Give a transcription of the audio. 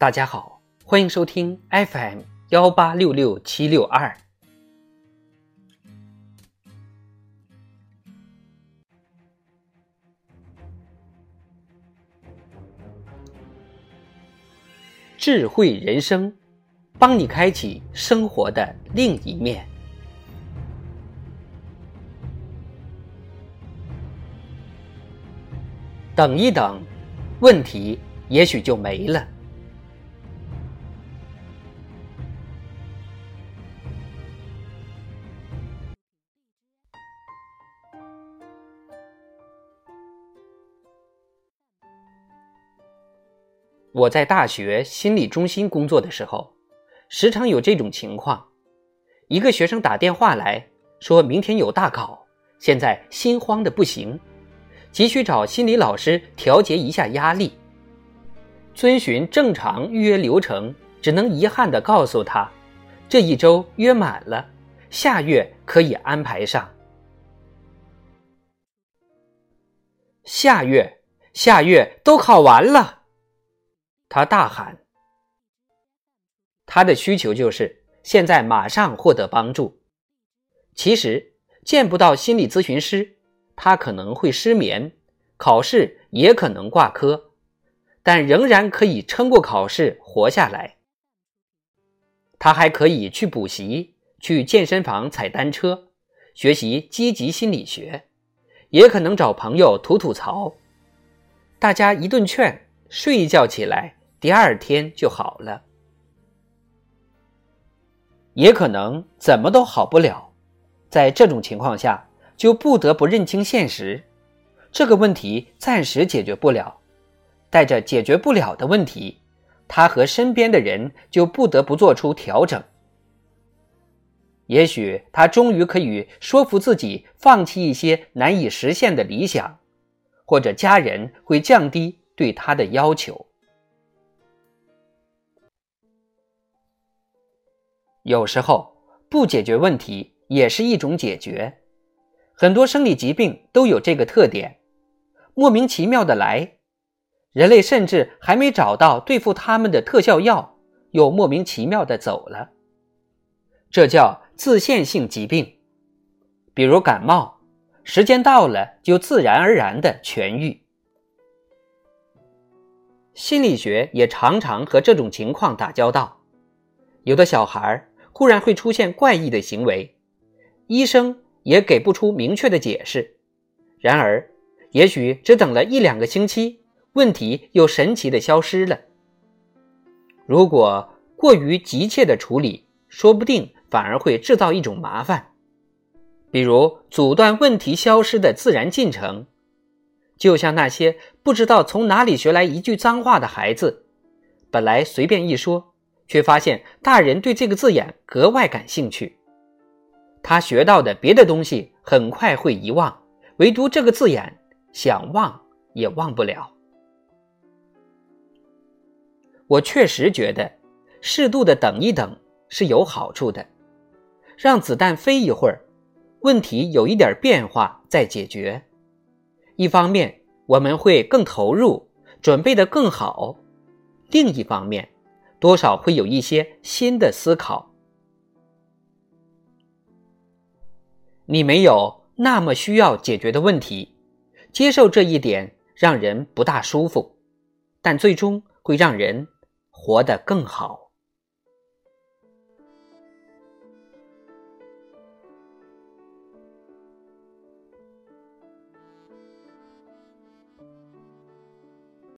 大家好，欢迎收听 FM 幺八六六七六二。智慧人生，帮你开启生活的另一面。等一等，问题也许就没了。我在大学心理中心工作的时候，时常有这种情况：一个学生打电话来说明天有大考，现在心慌的不行，急需找心理老师调节一下压力。遵循正常预约流程，只能遗憾的告诉他，这一周约满了，下月可以安排上。下月，下月都考完了。他大喊：“他的需求就是现在马上获得帮助。其实见不到心理咨询师，他可能会失眠，考试也可能挂科，但仍然可以撑过考试活下来。他还可以去补习，去健身房踩单车，学习积极心理学，也可能找朋友吐吐槽，大家一顿劝，睡一觉起来。”第二天就好了，也可能怎么都好不了。在这种情况下，就不得不认清现实，这个问题暂时解决不了。带着解决不了的问题，他和身边的人就不得不做出调整。也许他终于可以说服自己放弃一些难以实现的理想，或者家人会降低对他的要求。有时候不解决问题也是一种解决，很多生理疾病都有这个特点，莫名其妙的来，人类甚至还没找到对付他们的特效药，又莫名其妙的走了，这叫自限性疾病。比如感冒，时间到了就自然而然的痊愈。心理学也常常和这种情况打交道，有的小孩儿。忽然会出现怪异的行为，医生也给不出明确的解释。然而，也许只等了一两个星期，问题又神奇的消失了。如果过于急切的处理，说不定反而会制造一种麻烦，比如阻断问题消失的自然进程。就像那些不知道从哪里学来一句脏话的孩子，本来随便一说。却发现大人对这个字眼格外感兴趣，他学到的别的东西很快会遗忘，唯独这个字眼想忘也忘不了。我确实觉得，适度的等一等是有好处的，让子弹飞一会儿，问题有一点变化再解决。一方面我们会更投入，准备的更好；另一方面。多少会有一些新的思考。你没有那么需要解决的问题，接受这一点让人不大舒服，但最终会让人活得更好。